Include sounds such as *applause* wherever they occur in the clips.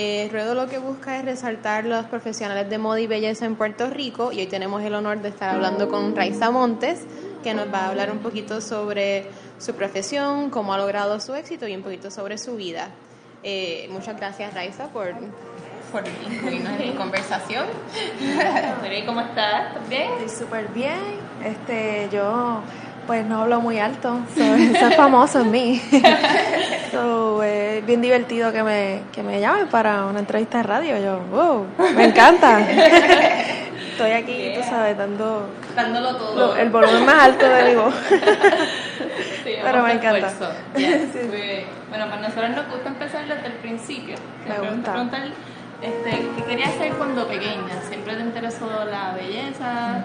Ruedo. Eh, Ruedo lo que busca es resaltar los profesionales de moda y belleza en Puerto Rico y hoy tenemos el honor de estar hablando con Raiza Montes, que nos va a hablar un poquito sobre su profesión, cómo ha logrado su éxito y un poquito sobre su vida. Eh, muchas gracias Raiza por, por incluirnos en la conversación. *laughs* ¿Cómo estás? ¿Bien? Estoy súper bien. Este, yo pues no hablo muy alto, *laughs* eso es famoso en mí. *laughs* so, es bien divertido que me, que me llamen para una entrevista de radio. Yo, wow, me encanta. *laughs* Estoy aquí, tú sabes, dando dándolo todo. el volumen más alto de mi voz. Pero me encanta. Bueno, para nosotros nos gusta empezar desde el principio. Me gusta. Este, ¿Qué querías hacer cuando pequeña? ¿Siempre te interesó la belleza?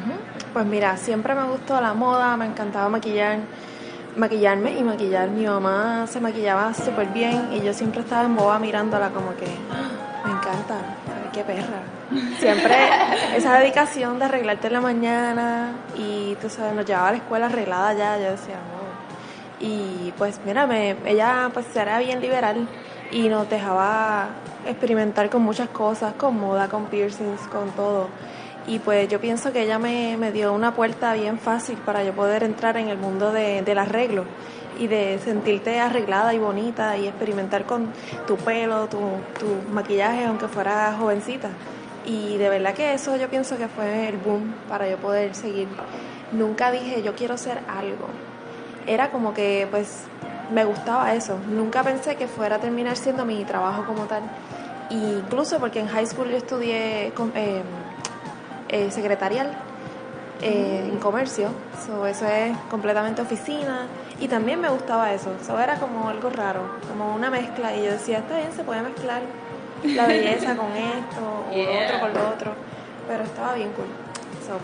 Pues mira, siempre me gustó la moda, me encantaba maquillar, maquillarme y maquillar. Mi mamá se maquillaba súper bien y yo siempre estaba en boba mirándola como que ah, me encanta, qué perra. Siempre *laughs* esa dedicación de arreglarte en la mañana y tú sabes, nos llevaba a la escuela arreglada ya, yo decía, no. Y pues mírame, ella pues era bien liberal y nos dejaba experimentar con muchas cosas, con moda, con piercings, con todo. Y pues yo pienso que ella me, me dio una puerta bien fácil para yo poder entrar en el mundo de, del arreglo y de sentirte arreglada y bonita y experimentar con tu pelo, tu, tu maquillaje, aunque fuera jovencita. Y de verdad que eso yo pienso que fue el boom para yo poder seguir. Nunca dije yo quiero ser algo. Era como que pues me gustaba eso. Nunca pensé que fuera a terminar siendo mi trabajo como tal. Incluso porque en high school yo estudié eh, eh, secretarial eh, en comercio. eso es completamente oficina. Y también me gustaba eso. Eso era como algo raro, como una mezcla. Y yo decía, está bien, se puede mezclar la *laughs* belleza con esto, o lo otro con lo otro. Pero estaba bien cool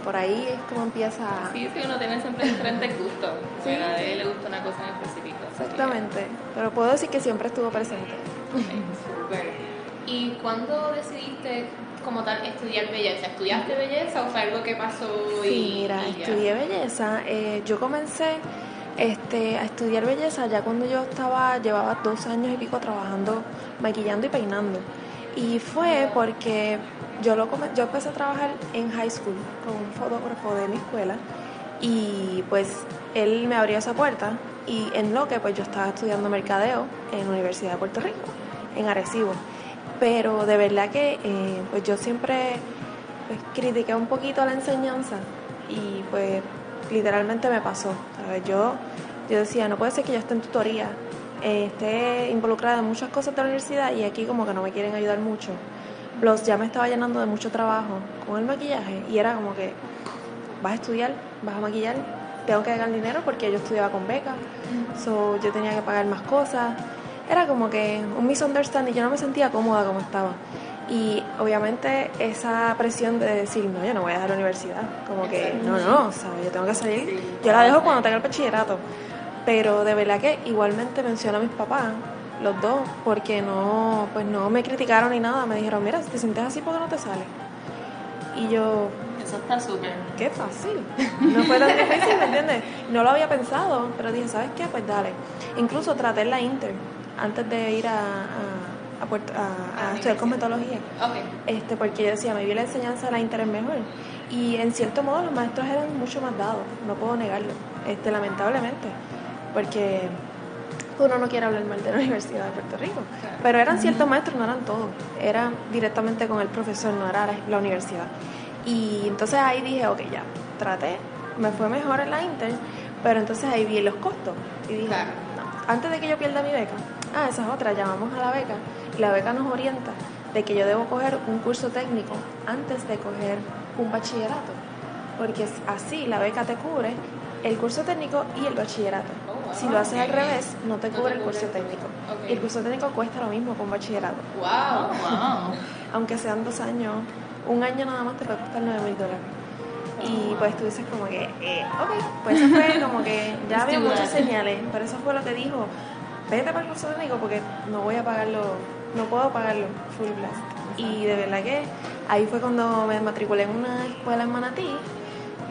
por ahí es como empieza. Sí, sí, uno tiene siempre diferentes gustos. *laughs* Sí. A él le gusta una cosa en específico. Exactamente. Pero puedo decir que siempre estuvo presente. *laughs* ¿Y cuándo decidiste como tal estudiar belleza? ¿Estudiaste belleza o fue algo que pasó? Sí, mira, estudié belleza. Eh, yo comencé este, a estudiar belleza ya cuando yo estaba, llevaba dos años y pico trabajando, maquillando y peinando. Y fue porque yo, lo, yo empecé a trabajar en high school con un fotógrafo de mi escuela y pues él me abrió esa puerta y en lo que pues yo estaba estudiando mercadeo en la Universidad de Puerto Rico, en Arecibo. Pero de verdad que eh, pues yo siempre pues, critiqué un poquito la enseñanza y pues literalmente me pasó. Yo, yo decía, no puede ser que yo esté en tutoría, eh, esté involucrada en muchas cosas de la universidad y aquí como que no me quieren ayudar mucho. Plus ya me estaba llenando de mucho trabajo con el maquillaje y era como que vas a estudiar, vas a maquillar, tengo que ganar dinero porque yo estudiaba con beca, so yo tenía que pagar más cosas. Era como que un misunderstanding, yo no me sentía cómoda como estaba. Y obviamente esa presión de decir, no, yo no voy a dejar la universidad, como que, no, no, ¿sabes? Yo tengo que salir. Yo la dejo cuando tenga el bachillerato. Pero de verdad que igualmente menciono a mis papás los dos, porque no, pues no me criticaron ni nada, me dijeron, mira, si te sientes así, ¿por qué no te sale? Y yo... Eso está súper. Qué fácil. No fue tan difícil, ¿me entiendes? No lo había pensado, pero dije, ¿sabes qué? Pues dale. Incluso traté la Inter antes de ir a, a, a, a, estudiar cosmetología. Okay. Este, porque yo decía, me vi la enseñanza de la Inter es mejor. Y en cierto modo los maestros eran mucho más dados, no puedo negarlo, este, lamentablemente. Porque uno no quiere hablar mal de la *laughs* Universidad de Puerto Rico. Pero eran ciertos maestros, no eran todos. Era directamente con el profesor, no era la universidad. Y entonces ahí dije, ok, ya, traté, me fue mejor en la Inter, pero entonces ahí vi los costos. Y dije, no, antes de que yo pierda mi beca, ah, esa es otra, llamamos a la beca y la beca nos orienta de que yo debo coger un curso técnico antes de coger un bachillerato. Porque así la beca te cubre el curso técnico y el bachillerato. Si lo haces al revés, no te cubre el curso técnico. Y el curso técnico cuesta lo mismo con bachillerato. Wow, Aunque sean dos años, un año nada más te puede costar 9 mil dólares. Y pues tú dices como que, eh, ok, pues eso fue como que ya había muchas señales, pero eso fue lo que dijo, vete para el curso técnico porque no voy a pagarlo, no puedo pagarlo full blast. Y de verdad que ahí fue cuando me matriculé en una escuela en Manatí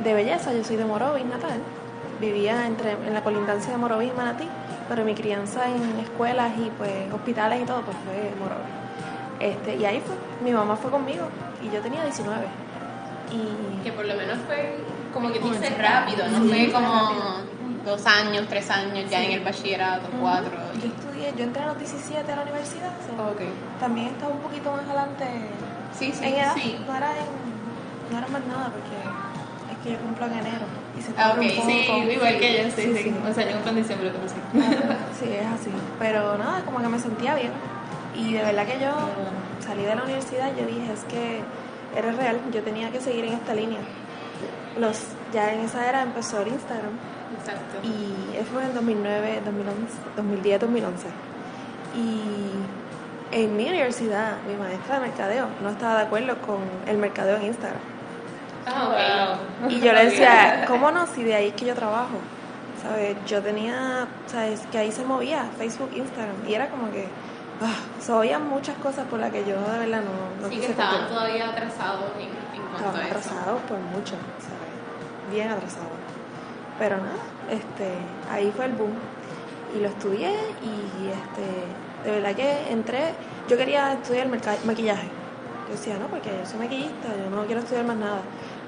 de belleza, yo soy de Morovis natal vivía entre, en la colindancia de Morovis y Manatí, pero mi crianza en escuelas y pues hospitales y todo pues fue Morovis. Este, y ahí fue, mi mamá fue conmigo y yo tenía 19. Y Que por lo menos fue como que dice rápido, no fue como dos años, tres años ya en el bachillerato, cuatro. yo estudié, yo entré a los 17 a la universidad, so, Ok. también estaba un poquito más adelante Sí, sí, en edad, sí. no era en, no era más nada porque es que yo cumplo en enero y se Ah, ok, un poco. sí, igual que yo, sí, sí. sí. O sea, yo cumplo en diciembre, pero sí. Sí, es así. Pero nada, como que me sentía bien. Y de verdad que yo salí de la universidad yo dije, es que era real, yo tenía que seguir en esta línea. Los, ya en esa era empezó el Instagram Exacto. y eso fue en 2009, 2011, 2010, 2011. Y en mi universidad, mi maestra de mercadeo no estaba de acuerdo con el mercadeo en Instagram. Ah, ok. Y yo le decía, ¿cómo no? Si de ahí es que yo trabajo. ¿Sabes? Yo tenía, ¿sabes? Que ahí se movía Facebook, Instagram. Y era como que, ah, so, había muchas cosas por las que yo de verdad no, no Sí, que estaban continuar. todavía atrasados en, en cuanto Estaban a eso. atrasados por mucho, ¿sabes? Bien atrasados. Pero nada, este, ahí fue el boom. Y lo estudié y este, de verdad que entré, yo quería estudiar maquillaje. Yo decía, no, porque yo soy maquillista, yo no quiero estudiar más nada.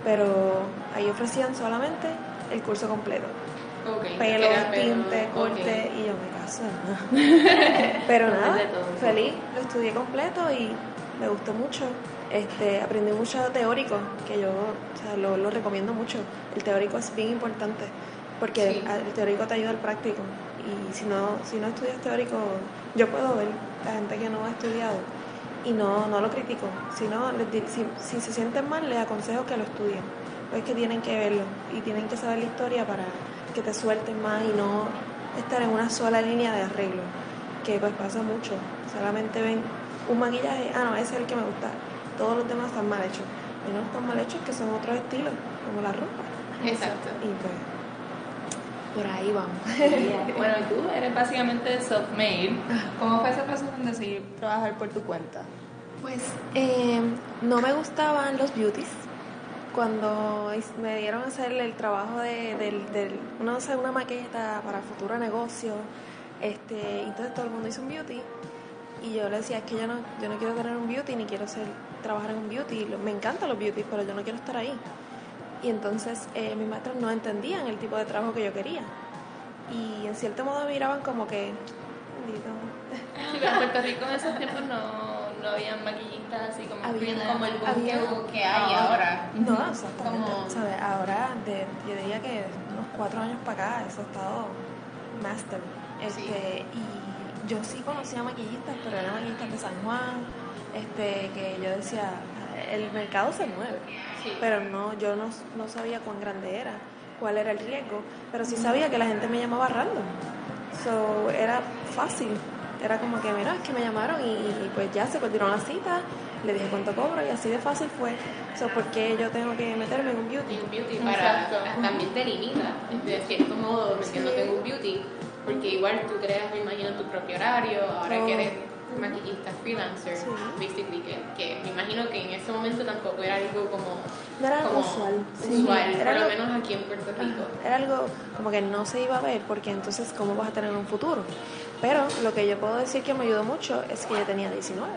Pero ahí ofrecían solamente el curso completo. Ok, Pelo, tinte, corte y yo me caso. *laughs* Pero nada, feliz, lo estudié completo y me gustó mucho. Este, aprendí mucho teórico, que yo o sea, lo, lo recomiendo mucho. El teórico es bien importante porque Sí. el teórico te ayuda al práctico. Y si no, si no estudias teórico, yo puedo ver la gente que no ha estudiado y no, no lo critico. Si, no, si, si se sienten mal, les aconsejo que lo estudien. Pues que tienen que verlo y tienen que saber la historia para que te suelten más y no estar en una sola línea de arreglo, que pues pasa mucho. Solamente ven un maquillaje, ah, no, ese es el que me gusta. Todos los demás están mal hechos. Y no están mal hechos, que son otros estilos, como la ropa. Exacto. Y pues, por ahí vamos. *laughs* Bueno, y tú eres básicamente self-made. ¿Cómo fue ese proceso de decidir trabajar por tu cuenta? Pues eh, no me gustaban los beauties. Cuando me dieron a hacer el trabajo de, del, del- uno hacer una maqueta para futuro negocio, este, entonces todo el mundo hizo un beauty y yo le decía es que yo no, yo no quiero tener un beauty ni quiero ser, trabajar en un beauty. Me encantan los beauties, pero yo no quiero estar ahí. Y entonces eh, mis maestros no entendían el tipo de trabajo que yo quería. Y en cierto modo miraban como que, Sí, *laughs* pero en Puerto Rico en esos tiempos no, no habían maquillistas así como Había-. Como el boom Había- que, que hay ahora. No, exactamente. Como- ¿Sabes? Ahora, de, yo diría que unos cuatro años para acá, eso ha estado master. Este, Y yo sí conocía maquillistas, pero eran maquillistas de San Juan, este, que yo decía, el mercado se mueve, Sí. pero no, yo no, no sabía cuán grande era, cuál era el riesgo, pero sí sabía que la gente me llamaba random. So, era fácil. Era como que, mira, es que me llamaron y, y, pues ya se coordinó la cita, le dije cuánto cobro y así de fácil fue. So, ¿Por qué yo tengo que meterme en un beauty? Y un beauty para también te limita de cierto modo metiéndote en un beauty porque igual tú creas me imagino tu propio horario ahora Oh. que eres maquillista freelancer Sí. basically que, que me imagino que en ese momento tampoco era algo como No era como usual. sí. usual, Era por lo menos aquí en Puerto Rico Era algo como que no se iba a ver porque entonces cómo vas a tener un futuro. Pero lo que yo puedo decir que me ayudó mucho es que yo tenía 19.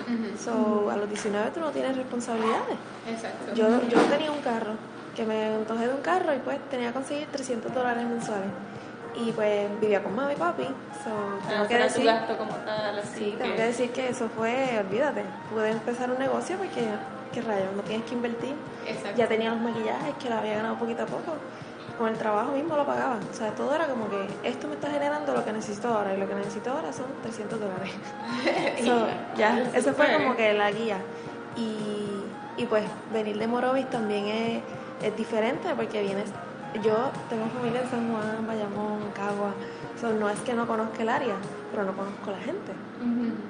Ujú. So, a los 19 tú no tienes responsabilidades. exacto Yo, yo tenía un carro, que me antojé de un carro y pues tenía que conseguir 300 dólares mensuales. Y pues vivía con mami y papi. So, tengo Ah, que decir, gasto como tal, así sí, tengo que... que decir que eso fue, olvídate, pude empezar un negocio porque, qué rayos, no tienes que invertir. exacto Ya tenía los maquillajes que lo había ganado poquito a poco. Con el trabajo mismo lo pagaba. O sea, todo era como que esto me está generando lo que necesito ahora y lo que necesito ahora son 300 dólares. *laughs* So, ya, eso fue como que la guía. Y, y pues venir de Morovis también es, es diferente porque vienes. Yo tengo familia en San Juan, Bayamón, Cagua. So, no es que no conozca el área, pero no conozco la gente.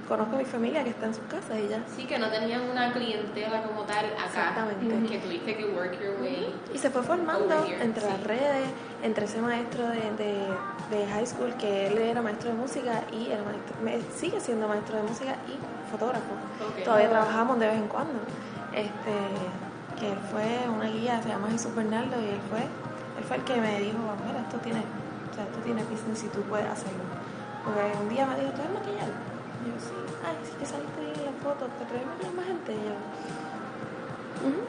Conozco a mi familia que está en sus casas y ya. sí que no tenían una clientela como tal acá Exactamente. que tuviste que work your way Y se fue formando entre las redes, entre ese maestro de, de, de high school, que él era maestro de música y el maestro, sigue siendo maestro de música y fotógrafo. Todavía trabajamos de vez en cuando. Este, que él fue una guía, se llama Jesús Bernardo, y él fue, él fue el que me dijo, mira, esto tiene, o sea, esto tiene business y tú puedes hacerlo. Porque un día me dijo, ¿tú eres maquillar? Y yo, sí. Ay, sí que saliste en la foto, ¿te atreves a maquillar más gente? Y yo, "Ujú,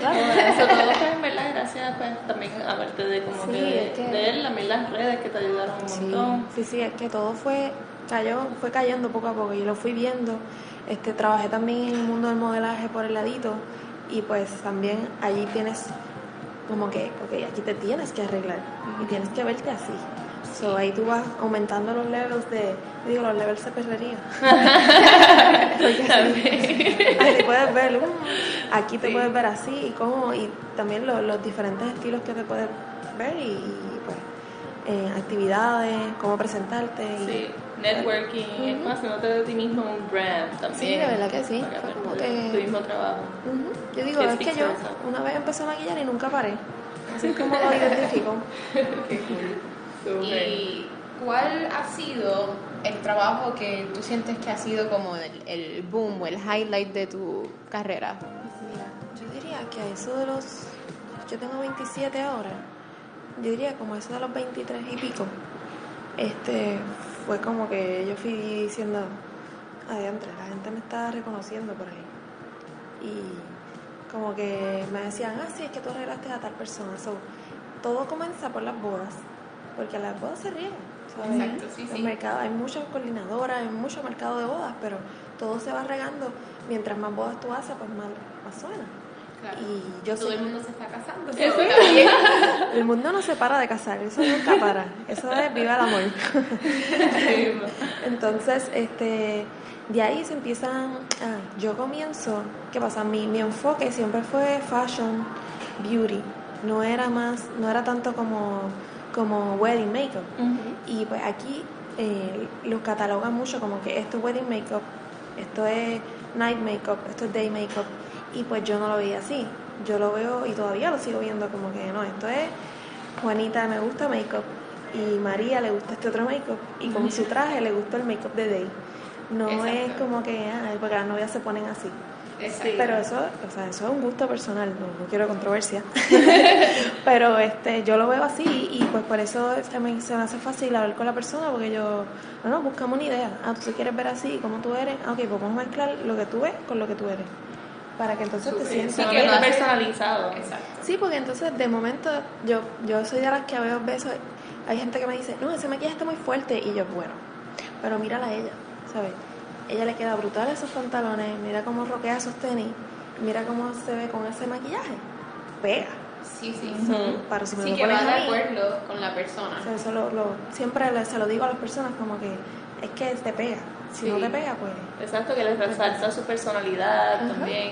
claro. Eso todo fue en verdad gracias pues, también aparte de como Sí, que, es que- de él, también las redes que te ayudaron un Sí, montón. sí, sí, es que todo fue, cayó, fue cayendo poco a poco y lo fui viendo. Este, trabajé también en el mundo del modelaje por el ladito y pues también allí tienes como que, ok, aquí te tienes que arreglar y tienes que verte así. So, ahí tú vas aumentando los levels de, digo, los levels de perrería. *laughs* Porque así, así puedes ver, uh, aquí te puedes ver así y cómo, y también lo- los diferentes estilos que te puedes ver y, y, pues eh, actividades, cómo presentarte. Y, Sí, networking, es como haciéndote de ti mismo un brand también. Sí, de verdad que sí. Para como tu- que- Tu mismo trabajo. Ujú. Yo digo, Qué es que yo una vez empecé a maquillar y nunca paré. *laughs* Así es como lo identifico. *laughs* Súper. ¿Y cuál ha sido el trabajo que tú sientes que ha sido como el, el boom o el highlight de tu carrera? Mira, yo diría que a eso de los. Yo tengo 27 ahora. Yo diría como a eso de los 23 y pico. Este. Fue como que yo fui diciendo. Adiante, la gente me está reconociendo por ahí. Y como que me decían, ah, sí, es que tú arreglaste a tal persona. So, todo comienza por las bodas. Porque las bodas se riegan. ¿sabes? Exacto, sí, El sí. mercado, hay muchas coordinadoras, hay mucho mercado de bodas, pero todo se va regando. Mientras más bodas tú haces, pues más, más suena. Y yo Todo sé el mundo se está casando. Eso bien. *laughs* el mundo no se para de casar, eso nunca para. Eso es viva el amor. Entonces, este, de ahí se empiezan. ah, yo comienzo, ¿qué pasa? Mi, mi enfoque siempre fue fashion, beauty. No era más, no era tanto como, como wedding makeup. Y pues aquí eh, los catalogan mucho como que esto es wedding makeup, esto es night makeup, esto es day makeup. Y pues yo no lo veía así. Yo lo veo y todavía lo sigo viendo como que no, esto es Juanita me gusta makeup y María le gusta este otro makeup y con su traje le gusta el makeup de day. No es como que, ah, porque las novias se ponen así. Exacto. Pero eso, o sea, eso es un gusto personal, no, no quiero controversia. *laughs* Pero este, yo lo veo así y pues por eso se me, se me hace fácil hablar con la persona porque yo, bueno, buscamos una idea. Ah, tú te quieres ver así, ¿cómo tú eres? Ah, ok, pues vamos a mezclar lo que tú ves con lo que tú eres. Para que entonces te sientas... sí, que hace- personalizado. Exacto. Sí, porque entonces de momento yo, yo soy de las que veo besos. Hay gente que me dice, no, ese maquillaje está muy fuerte. Y yo, bueno, pero mírala a ella, ¿sabes? Ella le queda brutal esos pantalones, mira cómo roquea esos tenis, mira cómo se ve con ese maquillaje. Pega. Sí, sí. Ujú. Para si me Sí, lo que pones va de acuerdo con la persona. o sea, eso lo, lo- siempre se lo digo a las personas como que es que te pega. Si Sí. no te pega, pues... Exacto, que les resalta su personalidad Ajá. también.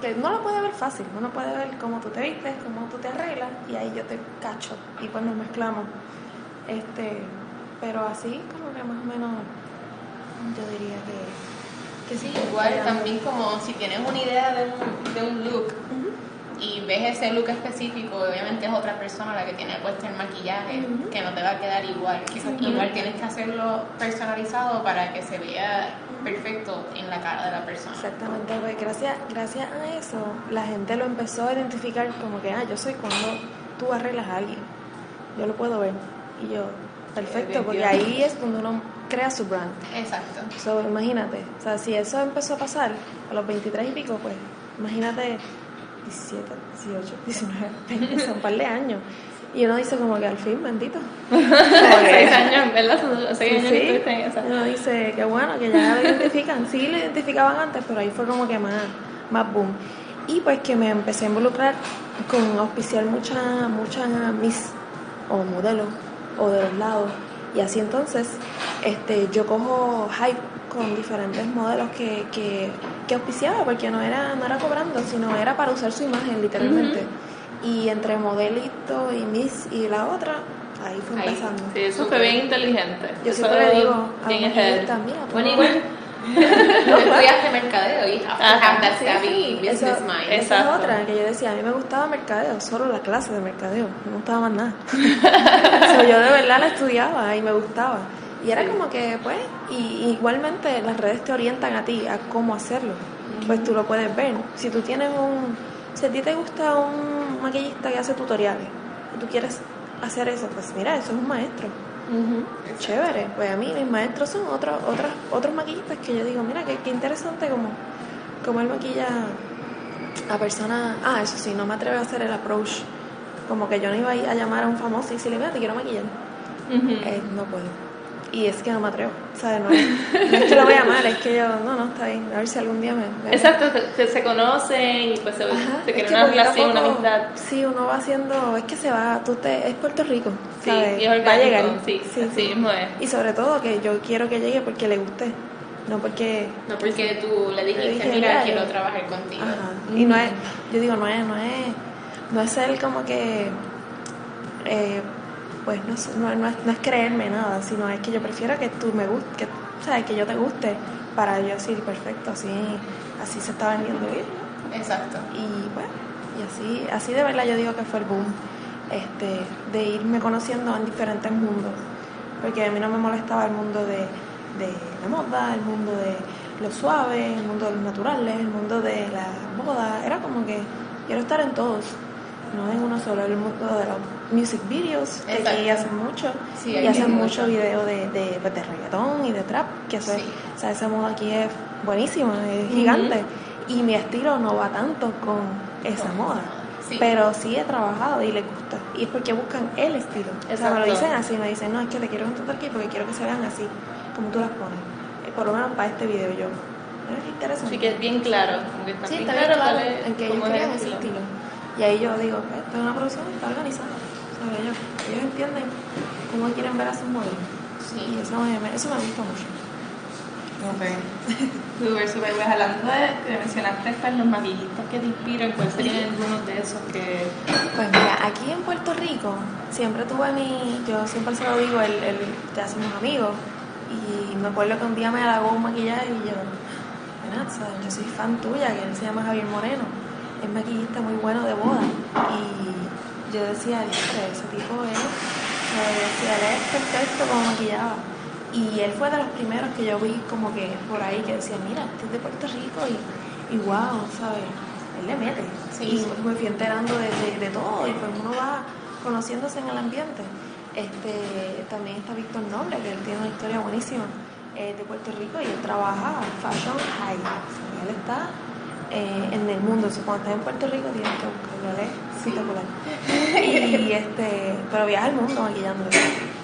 Que uno lo puede ver fácil, uno puede ver cómo tú te vistes, cómo tú te arreglas y ahí yo te cacho y pues nos mezclamos. Este, pero así como que más o menos yo diría que, que sí. Igual también como si tienes una idea de un, de un look y ves ese look específico, obviamente es otra persona la que tiene puesto el maquillaje, que no te va a quedar igual. Igual tienes que hacerlo personalizado para que se vea perfecto en la cara de la persona. Exactamente, pues gracias, gracias a eso la gente lo empezó a identificar como que, ah, yo soy cuando tú arreglas a alguien. Yo lo puedo ver. Y yo, perfecto, porque ahí es donde uno crea su brand. Exacto. So, imagínate, o sea, si eso empezó a pasar a los 23 y pico, pues imagínate 17, 18, 19, 20, son un par de años. Y uno dice como que al fin, bendito. *laughs* Seis años, ¿verdad? Son Seis Sí, años sí. que estuviste en esa. Uno dice que bueno, que ya lo identifican. Sí, lo identificaban antes, pero ahí fue como que más, más boom. Y pues que me empecé a involucrar con auspiciar muchas muchas mis o modelos o de los lados. Y así entonces este, yo cojo hype con diferentes modelos que, que, que auspiciaba, porque no era, no era cobrando, sino era para usar su imagen literalmente. Y entre modelito y Miss y la otra, ahí fue Ahí, empezando. Sí, eso fue bien inteligente. Yo Eso siempre le digo a clientas, mira, Bueno, igual *laughs* tú estudiaste mercadeo y Ajá, have Sí, savvy business eso- mind. Esa es otra que yo decía, a mí me gustaba mercadeo, solo la clase de mercadeo, no me gustaba más nada. *laughs* So, yo de verdad la estudiaba y me gustaba. Y era como que, pues, y, igualmente las redes te orientan a ti, a cómo hacerlo. Pues tú lo puedes ver. Si tú tienes un, si a ti te gusta un maquillista que hace tutoriales y tú quieres hacer eso, pues mira, eso es un maestro. Chévere. Pues a mí mis maestros son otros otros otros maquillistas que yo digo, mira, qué, qué interesante como, como él maquilla a personas... Ah, eso sí, no me atrevo a hacer el approach. Como que yo no iba a, ir a llamar a un famoso y decirle, mira, te quiero maquillar. Eh, no puedo. Y es que no me atrevo. O sea, no es, no es que lo vea *laughs* mal, es que yo, no, no, está bien. A ver si algún día me. me- Exacto, se, se conocen y pues se, Ajá, se es crea que una relación, una amistad. Sí, uno va haciendo. Es que se va. Tú te, es Puerto Rico. Sí, ¿sabes? y es va a orgánico, llegar. sí, así mismo es. Y sobre todo que yo quiero que llegue porque le guste. No porque. No porque tú le dijiste, Le dije, mira, quiero yo- trabajar contigo. Ajá. Y no es. Yo digo, no es. No es, no es ser como que. eh, pues no, no, no es, no es creerme nada, sino es que yo prefiero que tú me guste, que, ¿sabes? que yo te guste, para yo decir, perfecto, así, así se está vendiendo bien. Exacto. Y bueno, y así, así de verdad yo digo que fue el boom, este, de irme conociendo en diferentes mundos. Porque a mí no me molestaba el mundo de, de la moda, el mundo de lo suave, el mundo de los naturales, el mundo de la moda. Era como que quiero estar en todos, no en uno solo, el mundo de los music videos, que aquí hacen mucho, Sí, y hacen mucho. video de, de, pues, de reggaetón y de trap, que eso es- Sí. o sea, esa moda aquí es buenísima, es gigante. Y mi estilo no va tanto con esa Con- moda. sí. Pero sí he trabajado y les gusta. Y es porque buscan el estilo. O sea, me lo dicen así, me dicen, no, es que te quiero contratar aquí porque quiero que se vean así, como tú las pones. Eh, Por lo menos para este video yo. Qué interesante. Así que es bien claro, como que está Sí, bien está bien claro, claro es- en que ellos es el ese estilo. Y ahí yo digo, pues, esto es una producción que está organizada. ¿sabes? Ellos, ellos entienden cómo quieren ver a sus modelos. Sí. Y eso me, eso me gusta mucho. *laughs* Súper, súper. Pues hablando de que mencionaste pues, los maquillistas que te inspiran, ¿cuáles serían algunos de esos que. Pues mira, aquí en Puerto Rico siempre tuve mi, yo siempre se lo digo, el, el ya somos amigos. Y me acuerdo que un día me halagó un maquillaje y yo, "Nena, ¿sabes? yo soy fan tuya, que él se llama Javier Moreno, es maquillista muy bueno de boda. Y yo decía, "Diostre, ese tipo es, decía, él es perfecto como maquillaba. Y él fue de los primeros que yo vi como que por ahí que decía, mira, este es de Puerto Rico y, y wow, ¿sabes? Él le mete. Sí, y sí. me fui enterando de, de- de todo y pues uno va conociéndose en el ambiente. Este, también está Víctor Noble, que él tiene una historia buenísima eh, de Puerto Rico y él trabaja fashion high. O sea, él está eh, en el mundo. O sea, cuando estás en Puerto Rico tienes que buscarlo, él es espectacular. Y este, pero viaja al mundo maquillando.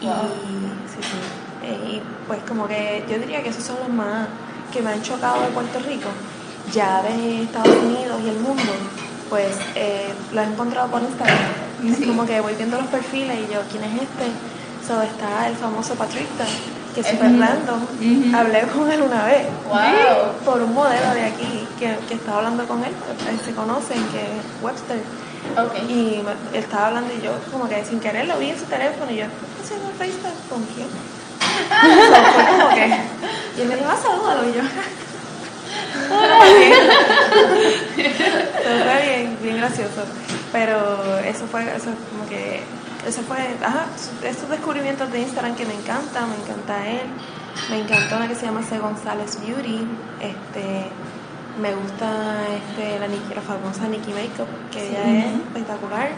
Y sí, sí. Eh, y pues como que yo diría que esos son los más que me han chocado de Puerto Rico. Ya de Estados Unidos y el mundo, pues eh, lo he encontrado por Instagram. Como que voy viendo los perfiles y yo, ¿quién es este? So, está el famoso Patrick, que es súper random. Hablé con él una vez Wow. por un modelo de aquí que, que estaba hablando con él, eh, se conocen, que es Webster. Ok. Y él estaba hablando y yo como que sin querer lo vi en su teléfono y yo, ¿estás haciendo FaceTime con quién? So, fue como que, y él me dijo, ah, salúdalo y yo. Pero *laughs* fue bien, bien gracioso. Pero eso fue, eso como que, eso fue, ajá, esos descubrimientos de Instagram que me encantan, me encanta él. Me encantó una que se llama C. González Beauty. Este, me gusta este, la, Nicki- la famosa Nikki Makeup, que ella es espectacular.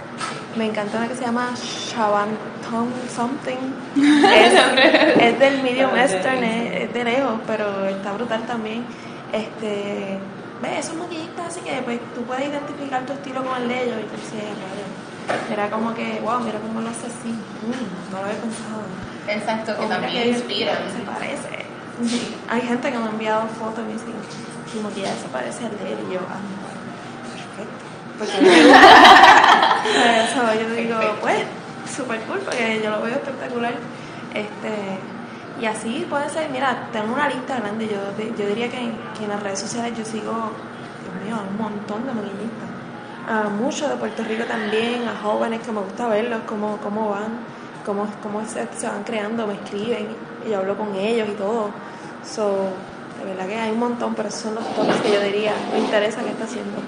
Me encanta una que se llama Shaban Tom Something. *laughs* Es, es del medium western, es, es de lejos, pero está brutal también. Este, ve, esos maquillistas así que pues, tú puedes identificar tu estilo con el de ellos y tú dices. Era como que, wow, mira cómo lo hace así. Mm, no lo había pensado. Exacto, que O también que inspiran. Se parece. Hay gente que me ha enviado fotos y me dicen, se parece al de él. Y yo, ah, perfecto. *laughs* Porque *laughs* me. Eso, yo digo, pues, súper cool, porque yo lo veo espectacular. Este, y así puede ser, mira, tengo una lista grande. Yo, yo diría que en, que en las redes sociales yo sigo, Dios mío, a un montón de maquillistas. A muchos de Puerto Rico también, a jóvenes que me gusta verlos, cómo, cómo van, cómo, cómo se, se van creando, me escriben, y yo hablo con ellos y todo. So, de verdad que hay un montón, pero esos son los tops que yo diría, me interesa qué está haciendo.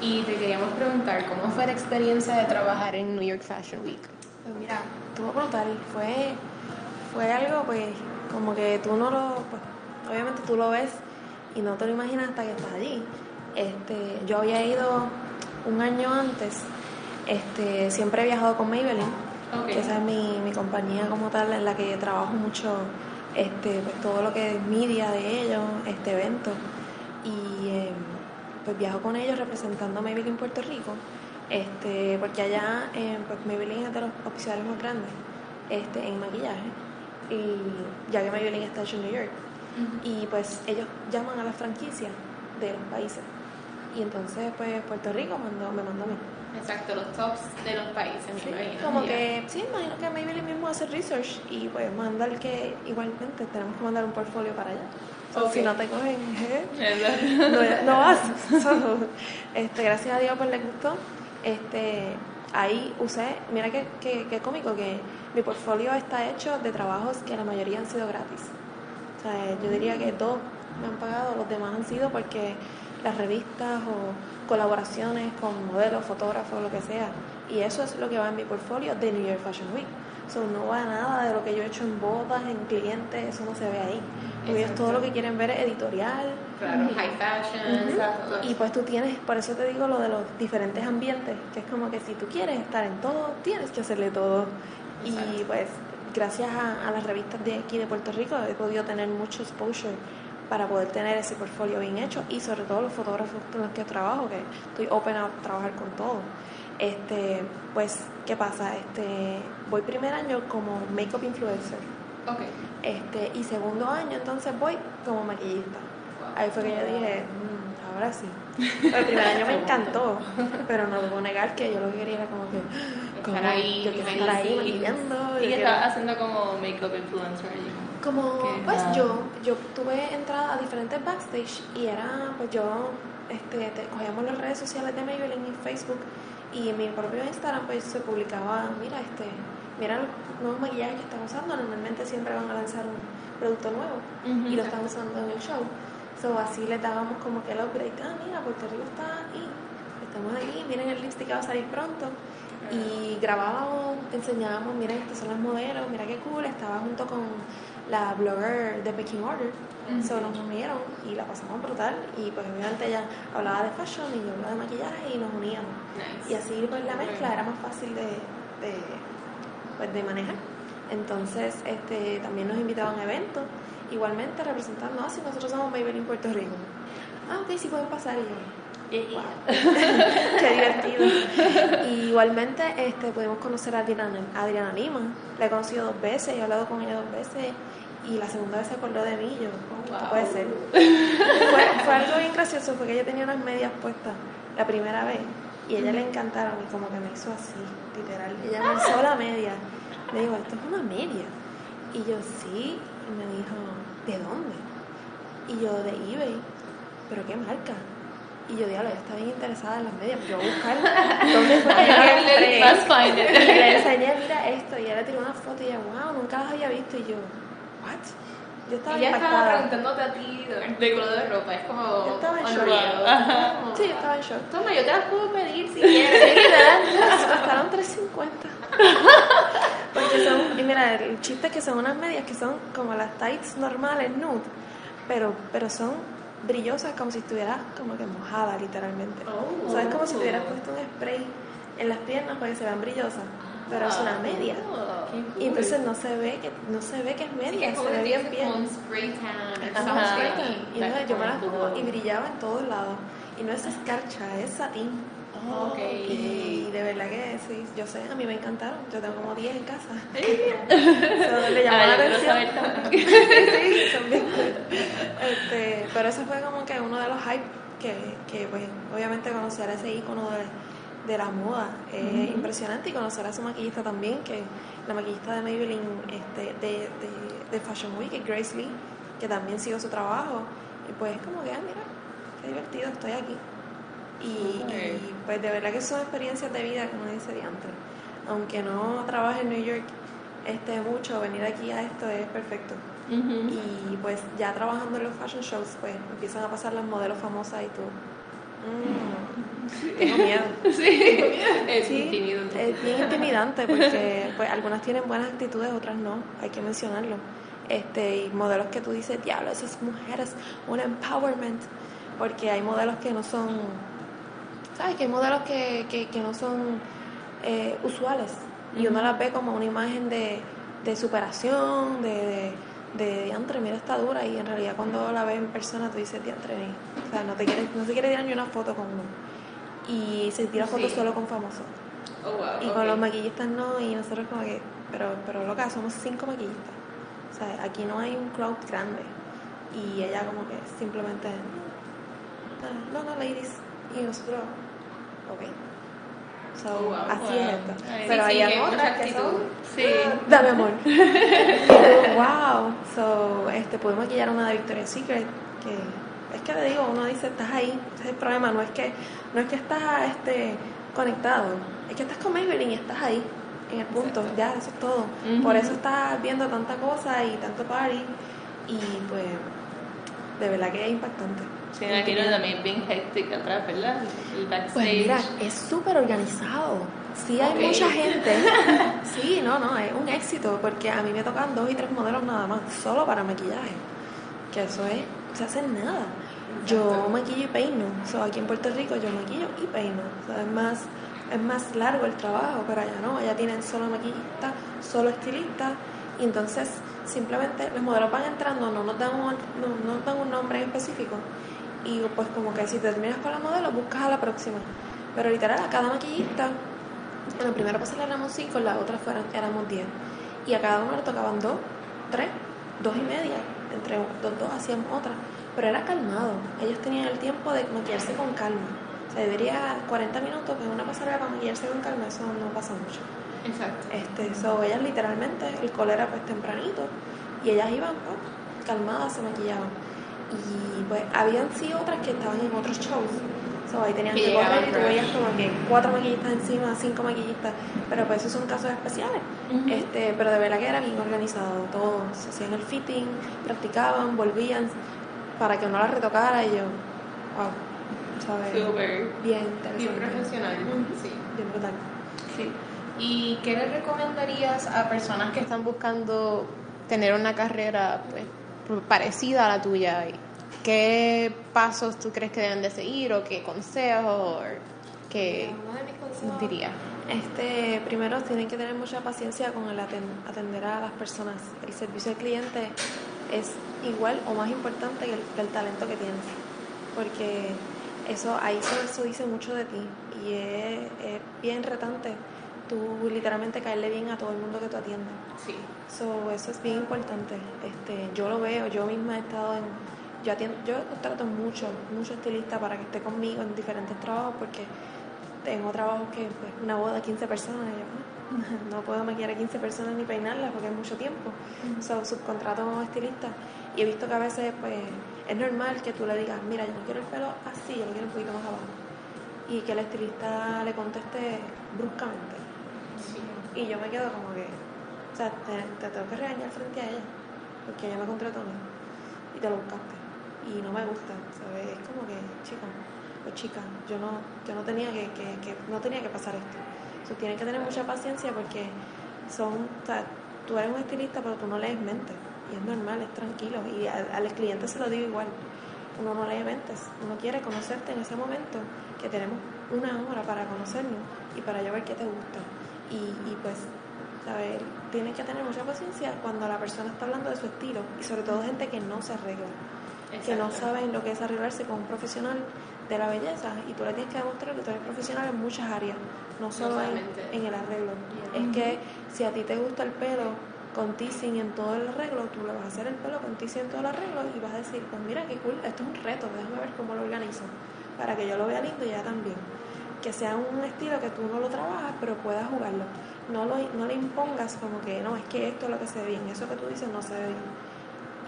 Y te queríamos preguntar, ¿cómo fue la experiencia de trabajar en New York Fashion Week? Pues mira, estuvo brutal. Fue, fue algo, pues, como que tú no lo. Pues, obviamente tú lo ves y no te lo imaginas hasta que estás allí. Este, yo había ido un año antes. Este, siempre he viajado con Maybelline. Ok. que esa es mi, mi compañía como tal, en la que trabajo mucho este, pues, todo lo que es media de ellos, este evento. Y eh, pues viajo con ellos representando a Maybelline en Puerto Rico, este, porque allá eh, pues Maybelline es de los oficiales más grandes este, en maquillaje, y ya que Maybelline está en New York. Y pues ellos llaman a las franquicias de los países. Y entonces pues Puerto Rico mandó, me mandó a mí. Exacto, los tops de los países, Sí, me imagino. como Ya. que, sí, imagino que Maybelline mismo hace research y pues mandar que igualmente tenemos que mandar un portfolio para allá. So. Si no te cogen, ¿eh? No, no vas. *laughs* So, este, gracias a Dios pues le gustó. Este, ahí usé, mira qué, qué, qué cómico que mi portfolio está hecho de trabajos que la mayoría han sido gratis. O sea, yo diría que dos me han pagado, los demás han sido porque las revistas o colaboraciones con modelos, fotógrafos, lo que sea. Y eso es lo que va en mi portfolio de New York Fashion Week. So, no va nada de lo que yo he hecho en bodas, en clientes, eso no se ve ahí. Ellos todo lo que quieren ver es editorial, Claro, high fashion. Y pues tú tienes, por eso te digo lo de los diferentes ambientes, que es como que si tú quieres estar en todo, tienes que hacerle todo. Y Exacto. pues gracias a, a las revistas de aquí de Puerto Rico he podido tener mucho exposure para poder tener ese portfolio bien hecho y sobre todo los fotógrafos con los que trabajo, que estoy open a trabajar con todo. Este, pues, ¿qué pasa? Este, voy primer año como makeup influencer. Ok. Este, y segundo año entonces voy como maquillista. Ahí fue que yo dije, "Mm, ahora sí. Pero el primer año me encantó, pero no debo negar que yo lo que quería era como que, Estar ahí, yo quiero estar ahí maquillando. Y que estás haciendo como makeup influencer allí. Como, pues yo, yo tuve entrada a diferentes backstage y era, pues yo, este, te- cogíamos las redes sociales de Maybelline y Facebook y en mi propio Instagram pues se publicaba, mira, este, mira los nuevos maquillajes que están usando, normalmente siempre van a lanzar un producto nuevo y lo están usando en el show. So así les dábamos como que el upgrade, ah, mira, Puerto Rico está ahí, estamos aquí, miren el lipstick que va a salir pronto. Y grabábamos, enseñábamos, miren, estas son las modelos, mira qué cool, estaba junto con la blogger de Baking Order. So nos unieron y la pasamos brutal. Y pues obviamente ella hablaba de fashion y yo hablaba de maquillaje y nos uníamos. Nice. Y así pues la mezcla era más fácil de, de, pues, de manejar. Entonces este, también nos invitaban a eventos, igualmente representando, ah, si nosotros somos Maybelline Puerto Rico. Ah, ok, sí pueden pasar. Y yo, wow, *laughs* qué divertido. Y igualmente este, pudimos conocer a Adriana, Adriana Lima. La he conocido dos veces he hablado con ella dos veces. Y la segunda vez se acordó de mí. Yo, ¿qué Wow. puede ser? fue, fue algo bien gracioso porque ella tenía unas medias puestas la primera vez. Y a ella le encantaron y como que me hizo así, literal. Ella me hizo la media. Me dijo, esto es una media. Y yo, sí. Y me dijo, ¿de dónde? Y yo, de eBay. ¿Pero qué marca? Y yo, diablo, ella está bien interesada en las medias. Yo voy a buscar *laughs* dónde fue que yo compré. Y le enseñé, mira esto. Y ella le tiró una foto y ella, wow, nunca las había visto. Y yo, what? Yo estaba Ella estaba preguntándote a ti de, color de ropa, es como. Yo estaba en shock. como, Sí, yo estaba en shock. Toma, yo te las puedo pedir si quieres. Sí, literal, costaron 3.50. Porque son, y mira, el chiste es que son unas medias que son como las tights normales, nude, pero, pero son brillosas como si estuvieras como que mojada literalmente. Oh. O sea, es como si te hubieras puesto un spray en las piernas para que se vean brillosas, pero es una media. Qué Y entonces no se ve que no se ve que es Sí, media, como se ve bien bien. spray tan. Ajá, spray tan. Y entonces yo me las pongo y brillaba en todos lados. Y no es escarcha, es satín. Ok. Y de verdad que sí, yo sé, a mí me encantaron. Yo tengo como 10 en casa. *laughs* *laughs* So, le llamó Ah, la atención. saber *laughs* también. sí, son bien cool. Este, pero eso fue como que uno de los hype que, que pues, obviamente conocer a ese icono de, de la moda es impresionante y conocer a su maquillista también, que la maquillista de Maybelline este, de, de, de Fashion Week, Grace Lee, que también sigo su trabajo. Y pues como que, ah, mira, qué divertido, estoy aquí. Y, y, pues de verdad que son experiencias de vida, como dice diantre. Aunque no trabaje en New York este, mucho, venir aquí a esto es perfecto. Y pues ya trabajando en los fashion shows, pues empiezan a pasar las modelos famosas y tú. mm, tengo miedo. *laughs* *laughs* Sí. Es Sí, intimidante. es bien intimidante porque pues algunas tienen buenas actitudes, otras no, hay que mencionarlo. Este, y modelos que tú dices, diablo, esas mujeres, un empowerment, porque hay modelos que no son, ¿sabes? Que hay modelos que, que, que no son eh, usuales Y uno las ve como una imagen de, de superación, de, de, de diantre, mira está dura. Y en realidad cuando la ves en persona tú dices, diantre, o sea, no te quiere, no se quiere tirar ni una foto con uno. Y se tira fotos Sí. solo con famosos. Oh, wow. Y con los maquillistas no, y nosotros como que, pero, pero loca, somos cinco maquillistas. O sea, aquí no hay un crowd grande. Y ella como que simplemente, "Ah, no, no, ladies. Y nosotros, ok. So, Oh, wow, así wow. es esto. Ay, pero sí, hay otras que son, Sí. dame amor. *laughs* wow. So, este, pude maquillar una de Victoria's Secret que es que le digo, uno dice, estás ahí, ese es el problema, no es que, no es que estás este, conectado, es que estás con Maybelline y estás ahí, en el punto, Exacto. ya, eso es todo. Por eso estás viendo tanta cosa y tanto party y pues, de verdad que es impactante. Sí, me imagino también bien hectic atrás, ¿verdad? El backstage. Pues mira, es súper organizado. Sí hay Ok. mucha gente. *laughs* Sí, no, no, es un éxito porque a mí me tocan dos y tres modelos nada más, solo para maquillaje. Que eso es, se hace nada. Yo maquillo y peino. So, aquí en Puerto Rico yo maquillo y peino. O sea, es más, es más largo el trabajo, pero allá no, allá tienen solo maquillista, solo estilista, y entonces simplemente los modelos van entrando, no nos dan un, no, no nos dan un nombre en específico. Y pues como que si te terminas con la modelo, buscas a la próxima. Pero literal, a cada maquillista, en la primera pasarela éramos cinco, en la otra fueron, éramos diez. Y a cada uno le tocaban dos, tres, dos y media. Entre los dos hacíamos otra. Pero era calmado. Ellos tenían el tiempo de maquillarse con calma. O sea, debería 40 minutos en una pasarela para maquillarse con calma, eso no pasa mucho. Exacto. Este, so, ellas literalmente, el col era pues tempranito y ellas iban pues, calmadas, se maquillaban. Y pues habían sí otras que estaban en otros shows. So, ahí tenían Que correr y tú veías como que cuatro maquillistas encima, cinco maquillistas, pero pues esos son casos especiales. Este, pero de verdad que era bien organizado todo. Se hacían el fitting, practicaban, volvían para que uno las retocara y yo, wow, ¿sabes? Súper. Bien interesante. Bien profesional. Sí. Bien brutal. Sí. ¿Y qué le recomendarías a personas que están buscando tener una carrera pues, parecida a la tuya? ¿Qué pasos tú crees que deben de seguir o qué consejos o dirías? Este, primero tienen que tener mucha paciencia con el aten- atender a las personas. El servicio al cliente es igual o más importante que el, que el talento que tienes, porque eso ahí eso, eso dice mucho de ti y es, es bien retante tú literalmente caerle bien a todo el mundo que tú atiendes. Sí. So, eso es bien importante. Este, yo lo veo, yo misma he estado en, yo atiendo, yo trato mucho, mucho estilista para que esté conmigo en diferentes trabajos porque tengo trabajos que pues una boda 15 personas y yo ah, *laughs* no puedo maquillar a 15 personas ni peinarlas porque es mucho tiempo. So, subcontrato a un estilista y he visto que a veces pues es normal que tú le digas, mira, yo no quiero el pelo así, yo lo quiero un poquito más abajo. Y que el estilista le conteste bruscamente. Y yo me quedo como que, o sea, te, te tengo que regañar frente a ella, porque ella me contrató a y te lo buscaste. Y no me gusta, ¿sabes? Es como que, chica, o chica, yo no, yo no tenía que, que, que- no tenía que pasar esto. So, tienes que tener mucha paciencia porque son, o sea, tú eres un estilista, pero tú no lees mentes. Y es normal, es tranquilo. Y al, al cliente se lo digo igual. Uno no lee mentes. Uno quiere conocerte en ese momento, que tenemos una hora para conocernos y para yo ver qué te gusta. Y, y pues, ¿sabes? Tienes que tener mucha paciencia cuando la persona está hablando de su estilo. Y sobre todo gente que no se arregla. Que no saben lo que es arreglarse con un profesional de la belleza. Y tú le tienes que demostrar que tú eres profesional en muchas áreas. No solo en, el arreglo. Es que si a ti te gusta el pelo con teasing en todo el arreglo, tú le vas a hacer el pelo con teasing en todo el arreglo y vas a decir, pues mira qué cool, esto es un reto, déjame ver cómo lo organizo, para que yo lo vea lindo y ella también. Que sea un estilo que tú no lo trabajas, pero puedas jugarlo. No, lo, no le impongas como que, no, es que esto es lo que se ve bien, eso que tú dices no se ve bien.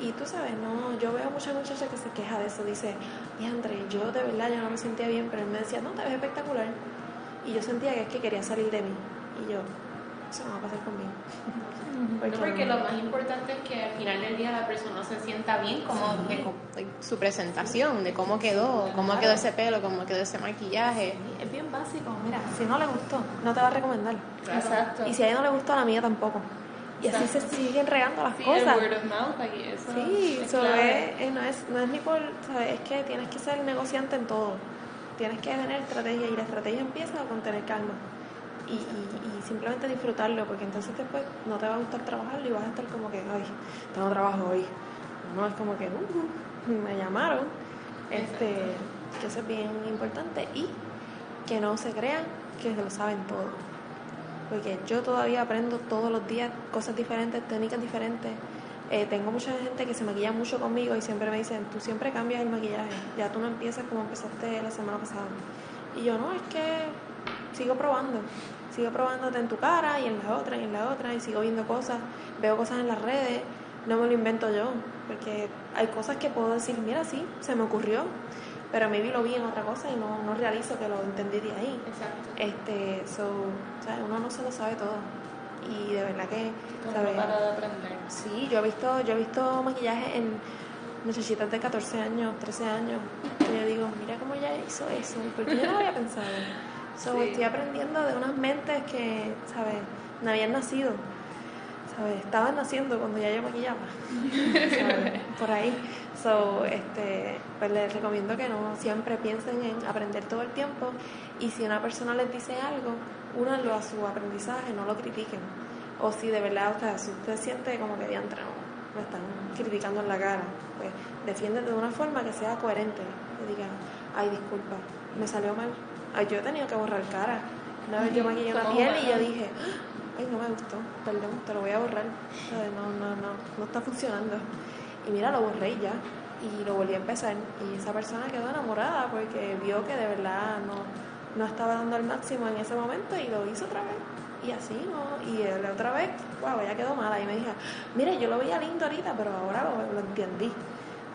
Y tú sabes, no, yo veo mucha muchacha que se queja de eso, dice, y André, yo de verdad yo no me sentía bien, pero él me decía, no, te ves espectacular. Y yo sentía que es que quería salir de mí. Y yo, eso no va a pasar conmigo. No, porque lo más importante es que al final del día la persona se sienta bien como de de su presentación, de cómo quedó, cómo quedó ese pelo, cómo quedó ese maquillaje. Es bien básico, mira, si no le gustó, no te va a recomendar. Exacto. Y si a ella no le gustó, a la mía tampoco. Y así se siguen regando las Sí, cosas. el word of mouth aquí, eso Sí, es so clave. es- eh, no, es, no es ni por, ¿sabes? Es que tienes que ser negociante en todo. Tienes que tener estrategia y la estrategia empieza con tener calma. Y, y, y simplemente disfrutarlo, porque entonces después no te va a gustar trabajarlo y vas a estar como que, ay, tengo trabajo hoy. No, es como que, uh, me llamaron, este, que eso es bien importante y que no se crean que se lo saben todo. Porque yo todavía aprendo todos los días cosas diferentes, técnicas diferentes. Eh, tengo mucha gente que se maquilla mucho conmigo y siempre me dicen, tú siempre cambias el maquillaje, ya tú no empiezas como empezaste la semana pasada. Y yo no, es que sigo probando, sigo probándote en tu cara y en la otra y en la otra y sigo viendo cosas, veo cosas en las redes, no me lo invento yo, porque hay cosas que puedo decir, mira, sí, se me ocurrió, pero maybe lo vi en otra cosa y no, no realizo que lo entendí de ahí. Exacto. Este, so, ¿sabes? uno no se lo sabe todo. Y de verdad que, ¿sabes? para de aprender. Sí, yo he visto, yo he visto maquillaje en muchachitas de 14 años, 13 años, que yo digo, mira cómo ella hizo eso, porque yo no lo había pensado. So, Sí. estoy aprendiendo de unas mentes que, ¿sabes? No habían nacido. ¿Sabes? Estaban naciendo cuando ya yo maquillaba. ¿sabes? Por ahí. So, este, pues les recomiendo que no siempre piensen en aprender todo el tiempo y si una persona les dice algo, únanlo a su aprendizaje, no lo critiquen. O si de verdad usted, si usted siente como que diantre, no, me están criticando en la cara, pues defiéndete de una forma que sea coherente. Que diga, ay, disculpa, me salió mal. Ay, yo he tenido que borrar cara. Una vez yo maquillé una Somos piel y yo dije, ay, no me gustó, perdón, te lo voy a borrar. No, no, no, no está funcionando. Y mira, lo borré ya. Y lo volví a empezar. Y esa persona quedó enamorada porque vio que de verdad no, no estaba dando el máximo en ese momento y lo hizo otra vez. Y así, ¿no? Y la otra vez, wow, ella quedó mala. Y me dijo, mire, yo lo veía lindo ahorita, pero ahora lo, lo entendí.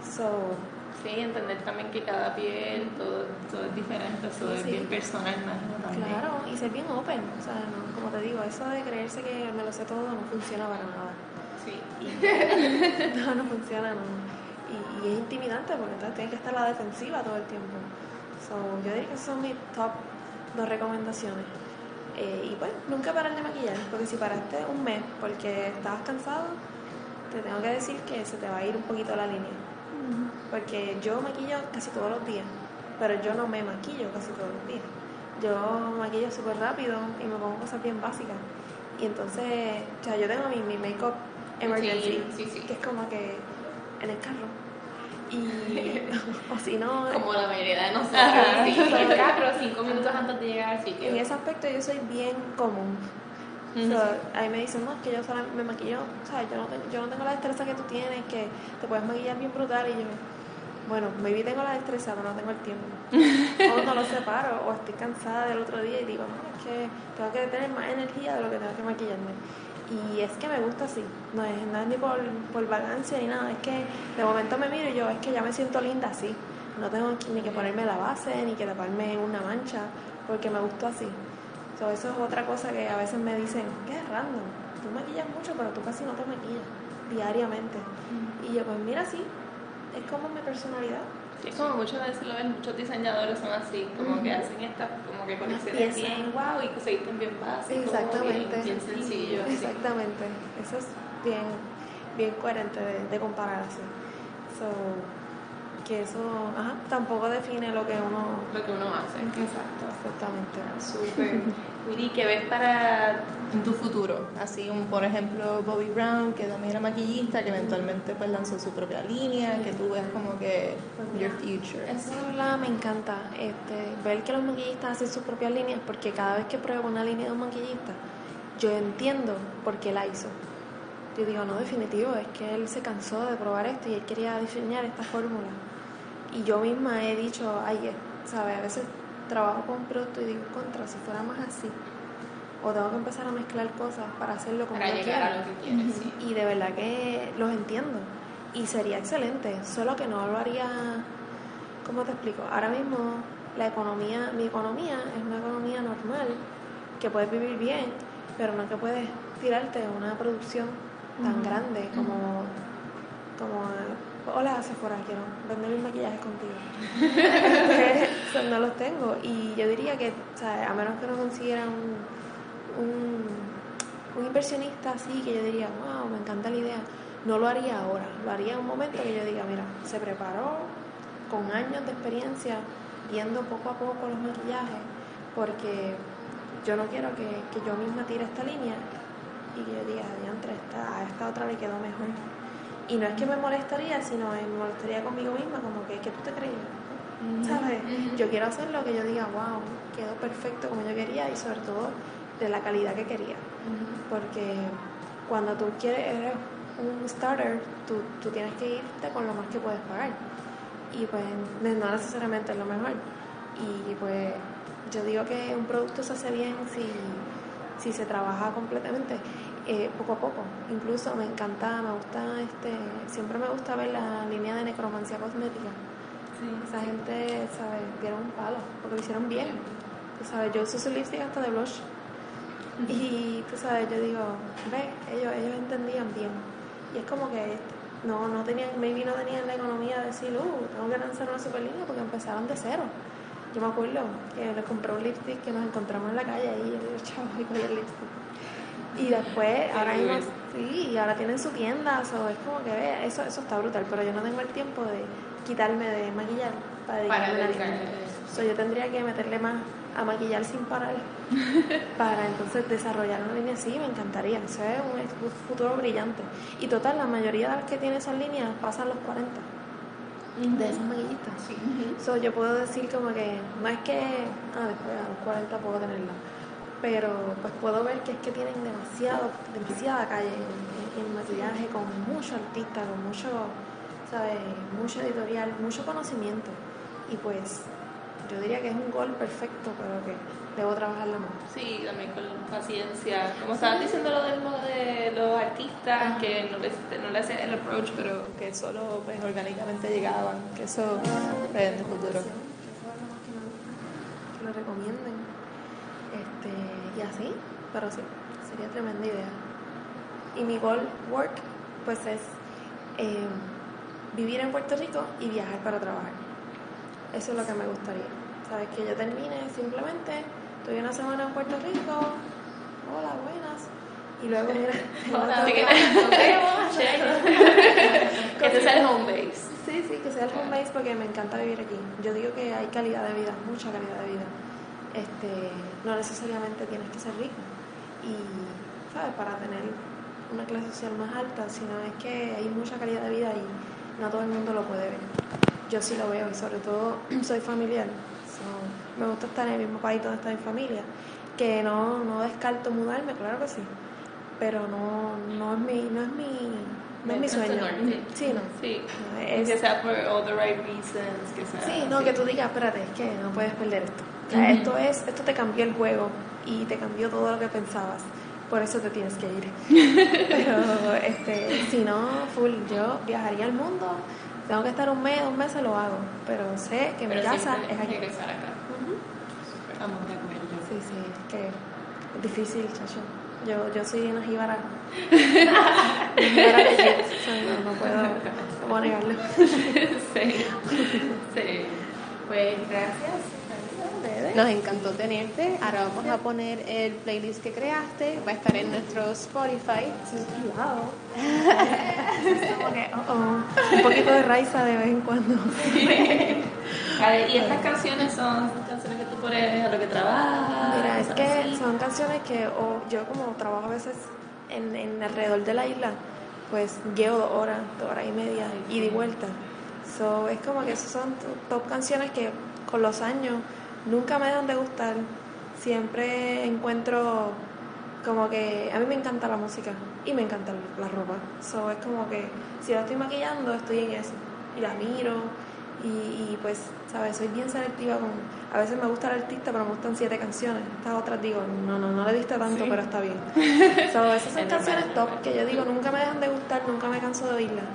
So, Sí, entender también que cada piel, todo, todo es diferente, todo es Sí. bien personal, imagino también. claro, y ser bien open. O sea, no, como te digo, eso de creerse que me lo sé todo no funciona para nada. Sí. *laughs* No, no funciona, no. Y, y es intimidante porque entonces tienes que estar a la defensiva todo el tiempo. So, yo diría que esas son mis top dos recomendaciones. Eh, y pues, nunca parar de maquillar, porque si paraste un mes porque estabas cansado, te tengo que decir que se te va a ir un poquito la línea. Porque yo maquillo casi todos los días, pero yo no me maquillo casi todos los días. Yo maquillo súper rápido y me pongo cosas bien básicas. Y entonces, o sea, yo tengo mi, mi make-up emergency, Sí, sí, sí. que es como que en el carro. Y, *laughs* o si no, Como la mayoría de nosotros. Ajá. sí, en el carro, cinco minutos antes de llegar al sitio. en ese aspecto yo soy bien común. So, ahí me dicen, no, es que yo sola me maquillo, ¿sabes? Yo no, tengo, yo no tengo la destreza que tú tienes, que te puedes maquillar bien brutal. Y yo, bueno, maybe tengo la destreza, pero no tengo el tiempo. *laughs* o no lo separo, o estoy cansada del otro día y digo, no, es que tengo que tener más energía de lo que tengo que maquillarme. Y es que me gusta así, no es, no es ni por, por vagancia ni nada, es que de momento me miro y yo, es que ya me siento linda así. No tengo ni que ponerme la base, ni que taparme una mancha, porque me gustó así. So, eso es otra cosa que a veces me dicen, qué random, tú maquillas mucho, pero tú casi no te maquillas diariamente. Y yo, pues mira, sí, es como mi personalidad. Sí, es como muchas veces lo ven, muchos diseñadores son así, como que hacen estas como que conexiones bien wow y que se visten bien básicos, Exactamente. bien, bien sencillos. sí. Exactamente. Eso es bien, bien coherente de, de comparar así. So, que eso ajá, tampoco define lo que uno. Lo que uno hace. Exacto, exactamente. Súper. *laughs* Miri, ¿qué ves para tu futuro? Así como, por ejemplo, Bobby Brown, que también era maquillista, que eventualmente pues lanzó su propia línea, que tú ves como que your future. Eso verdad me encanta, este, ver que los maquillistas hacen sus propias líneas, porque cada vez que pruebo una línea de un maquillista, yo entiendo por qué la hizo. Yo digo, no, definitivo, es que él se cansó de probar esto y él quería diseñar esta fórmula. Y yo misma he dicho, ay, ¿sabes? A veces trabajo con un producto y digo, contra, si fuera más así. O tengo que empezar a mezclar cosas para hacerlo como Para yo llegar quiero. a lo que quieres, sí. Y de verdad que los entiendo. Y sería excelente, solo que no lo haría, ¿cómo te explico? Ahora mismo la economía, mi economía es una economía normal, que puedes vivir bien, pero no que puedes tirarte una producción tan grande como, como hola Sephora, quiero vender mis maquillajes contigo. *laughs* *laughs* Sea, no los tengo. Y yo diría que, o sea, a menos que no consiguiera un, un, un inversionista así, que yo diría, wow, me encanta la idea, no lo haría ahora, lo haría en un momento que yo diga, mira, se preparó con años de experiencia viendo poco a poco los maquillajes, porque yo no quiero que, que yo misma tire esta línea y que yo diga, diantre, esta, a esta otra le quedó mejor. Y no es que me molestaría, sino me molestaría conmigo misma, como que, ¿qué tú te creías? ¿Sabes? Yo quiero hacer lo que yo diga, wow, quedó perfecto como yo quería y sobre todo de la calidad que quería. Porque cuando tú quieres, eres un starter, tú, tú tienes que irte con lo más que puedes pagar. Y pues no necesariamente es lo mejor. Y pues yo digo que un producto se hace bien si, si se trabaja completamente, eh, poco a poco. Incluso me encanta, me gusta, este, siempre me gusta ver la línea de necromancia cosmética. Esa gente, ¿sabes? Dieron un palo, porque lo hicieron bien. Tú sabes, yo uso su lipstick hasta de blush. Y tú sabes, yo digo, ve, ellos, ellos entendían bien. Y es como que no, no tenían, maybe no tenían la economía de decir, uh, tengo que lanzar una super línea porque empezaron de cero. Yo me acuerdo que le compré un lipstick que nos encontramos en la calle y yo digo, chavo, y con el lipstick. Y después, ahora mismo, sí, y ahora tienen su tienda, o es como que ve, eso, eso está brutal, pero yo no tengo el tiempo de quitarme de maquillar para dedicarme a la línea. So, yo tendría que meterle más a maquillar sin parar *laughs* para entonces desarrollar una línea así, me encantaría. Eso es un, un futuro brillante. Y total, la mayoría de las que tienen esas líneas pasan los 40 de esas maquillistas. So, yo puedo decir como que no es que, ah, después a los 40 puedo tenerla, pero pues puedo ver que es que tienen demasiado, demasiada calle en, en maquillaje, con mucho artista, con mucho, ¿sabes? Mucho editorial, mucho conocimiento. Y pues yo diría que es un gol perfecto, pero que debo trabajarlo más. Sí, también con paciencia. Como estaban diciendo lo del modo de los artistas, que no les, no le hacían el approach, pero que solo pues, orgánicamente llegaban, que eso es en el futuro. Que lo recomienden. Este, y así, pero sí, sería tremenda idea. Y mi goal work, pues es eh, vivir en Puerto Rico y viajar para trabajar. Eso es lo que me gustaría. Sabes, que yo termine simplemente, estoy una semana en Puerto Rico, hola, buenas. Y luego, mira, Hola, *laughs* tengo ¿qué que- ese sea el home base. Sí, sí, que sea el home base porque me encanta vivir aquí. Yo digo que hay calidad de vida, mucha calidad de vida. Este, no necesariamente tienes que ser rico. Y, ¿sabes? Para tener una clase social más alta, sino es que hay mucha calidad de vida y no todo el mundo lo puede ver. Yo sí lo veo y sobre todo *clears throat* soy familiar. So, me gusta estar en el mismo país donde está mi familia. Que no, no descarto mudarme, claro que sí. Pero no, no es mi, no es mi, no es mi sueño. norm. Sí, no. Sí. Es- Que sea por all the right reasons, que sea... Sí, no, que tú digas, espérate, es que no puedes perder esto. O sea, esto es, esto te cambió el juego y te cambió todo lo que pensabas. Por eso te tienes que ir. *laughs* Pero, este, si no, full, yo viajaría al mundo. Tengo que estar un mes, dos meses lo hago. Pero sé que mi Pero casa siempre es aquí. regresar acá. Ujú. Estamos de acuerdo. Sí, sí, es que es difícil, chacho. Yo, yo soy una jíbara. *laughs* No puedo, no puedo negarlo. sí. Sí. *laughs* Pues gracias. Nos encantó tenerte. Ahora vamos a poner el playlist que creaste. Va a estar en nuestro Spotify. Como que, oh, oh. Un poquito de raiza de vez en cuando. Vale, y estas canciones son canciones que tú pones a lo que trabajas. Mira, es que así. son canciones que o yo como trabajo a veces en, en alrededor de la isla, pues llevo dos horas, dos horas y media, y de vuelta. So, es como que esas son top canciones que con los años nunca me dejan de gustar. Siempre encuentro como que a mí me encanta la música y me encanta la ropa. So, es como que si la estoy maquillando, estoy en eso. Y la miro y, y, pues, ¿sabes? Soy bien selectiva con... A veces me gusta el artista, pero me gustan siete canciones. Estas otras digo, no, no, no le diste tanto, Sí. pero está bien. *laughs* So, esas son Es canciones top que yo digo, nunca me dejan de gustar, nunca me canso de oírlas.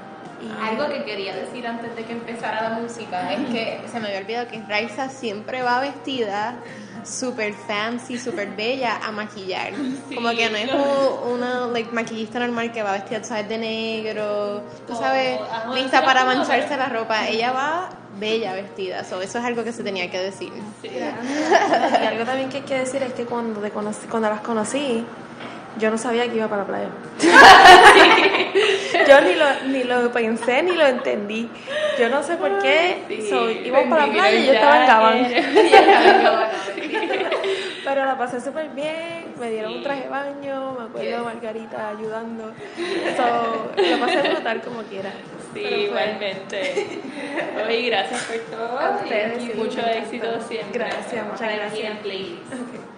Y Algo que quería decir antes de que empezara la música es que se me había olvidado que Raiza siempre va vestida súper fancy, súper bella a maquillar. *laughs* Como que no es como una like, maquillista normal que va vestida, sabes, de negro, tú O- sabes, ajá, lista sí, para mancharse la ropa. Ella va bella vestida, so, eso es algo que se tenía que decir. Sí. Y algo también que hay que decir es que cuando, te conocí, cuando las conocí, yo no sabía que iba para la playa. *laughs* yo ni lo, ni lo pensé ni lo entendí. Yo no sé por qué Sí, so, íbamos para la playa y *laughs* yo estaba en Gabán. Pero la pasé súper bien, me dieron un traje de baño, me acuerdo Margarita ayudando. So, lo pasé brutal como quiera. Sí, igualmente. *laughs* Oye, gracias por todo. A ustedes, y sí, mucho éxito siempre. Gracias, muchas gracias.